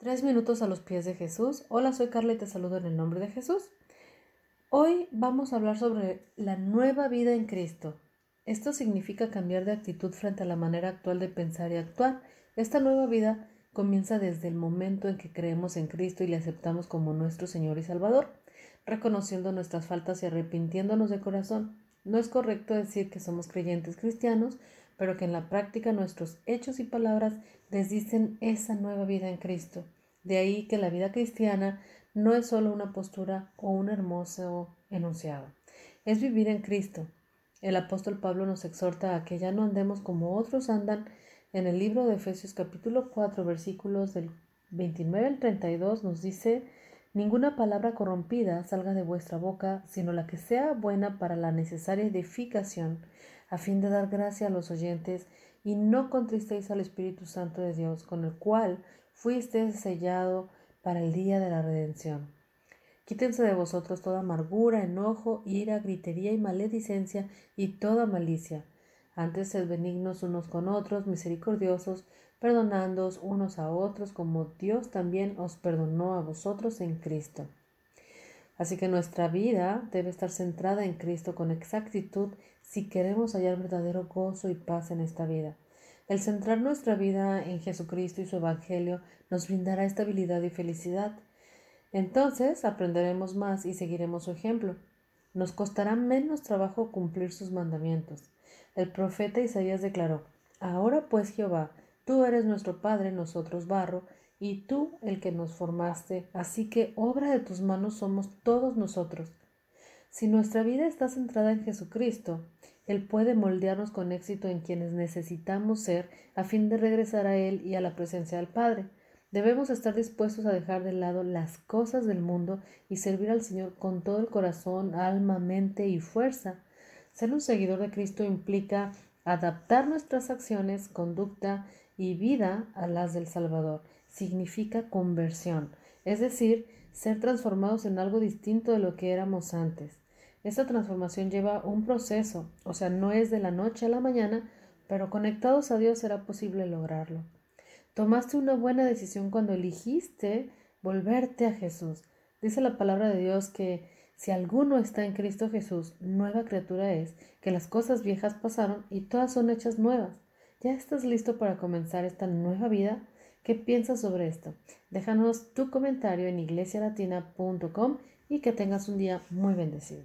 Tres minutos a los pies de Jesús. Hola, soy Carla y te saludo en el nombre de Jesús. Hoy vamos a hablar sobre la nueva vida en Cristo. Esto significa cambiar de actitud frente a la manera actual de pensar y actuar. Esta nueva vida comienza desde el momento en que creemos en Cristo y le aceptamos como nuestro Señor y Salvador, reconociendo nuestras faltas y arrepintiéndonos de corazón. No es correcto decir que somos creyentes cristianos, pero que en la práctica nuestros hechos y palabras les dicen esa nueva vida en Cristo. De ahí que la vida cristiana no es solo una postura o un hermoso enunciado, es vivir en Cristo. El apóstol Pablo nos exhorta a que ya no andemos como otros andan. En el libro de Efesios capítulo 4 versículos del 29 al 32 nos dice, Ninguna palabra corrompida salga de vuestra boca, sino la que sea buena para la necesaria edificación, a fin de dar gracia a los oyentes, y no contristéis al Espíritu Santo de Dios, con el cual fuisteis sellado para el día de la redención. Quítense de vosotros toda amargura, enojo, ira, gritería y maledicencia y toda malicia. Antes sed benignos unos con otros, misericordiosos, perdonándoos unos a otros como Dios también os perdonó a vosotros en Cristo. Así que nuestra vida debe estar centrada en Cristo con exactitud si queremos hallar verdadero gozo y paz en esta vida. El centrar nuestra vida en Jesucristo y su Evangelio nos brindará estabilidad y felicidad. Entonces aprenderemos más y seguiremos su ejemplo. Nos costará menos trabajo cumplir sus mandamientos. El profeta Isaías declaró, Ahora pues Jehová, Tú eres nuestro Padre, nosotros barro, y tú el que nos formaste, así que obra de tus manos somos todos nosotros. Si nuestra vida está centrada en Jesucristo, Él puede moldearnos con éxito en quienes necesitamos ser a fin de regresar a Él y a la presencia del Padre. Debemos estar dispuestos a dejar de lado las cosas del mundo y servir al Señor con todo el corazón, alma, mente y fuerza. Ser un seguidor de Cristo implica adaptar nuestras acciones, conducta y vida a las del Salvador. Significa conversión, es decir, ser transformados en algo distinto de lo que éramos antes. Esta transformación lleva un proceso, o sea, no es de la noche a la mañana, pero conectados a Dios será posible lograrlo. Tomaste una buena decisión cuando elegiste volverte a Jesús. Dice la palabra de Dios que si alguno está en Cristo Jesús, nueva criatura es, que las cosas viejas pasaron y todas son hechas nuevas. ¿Ya estás listo para comenzar esta nueva vida? ¿Qué piensas sobre esto? Déjanos tu comentario en iglesialatina.com y que tengas un día muy bendecido.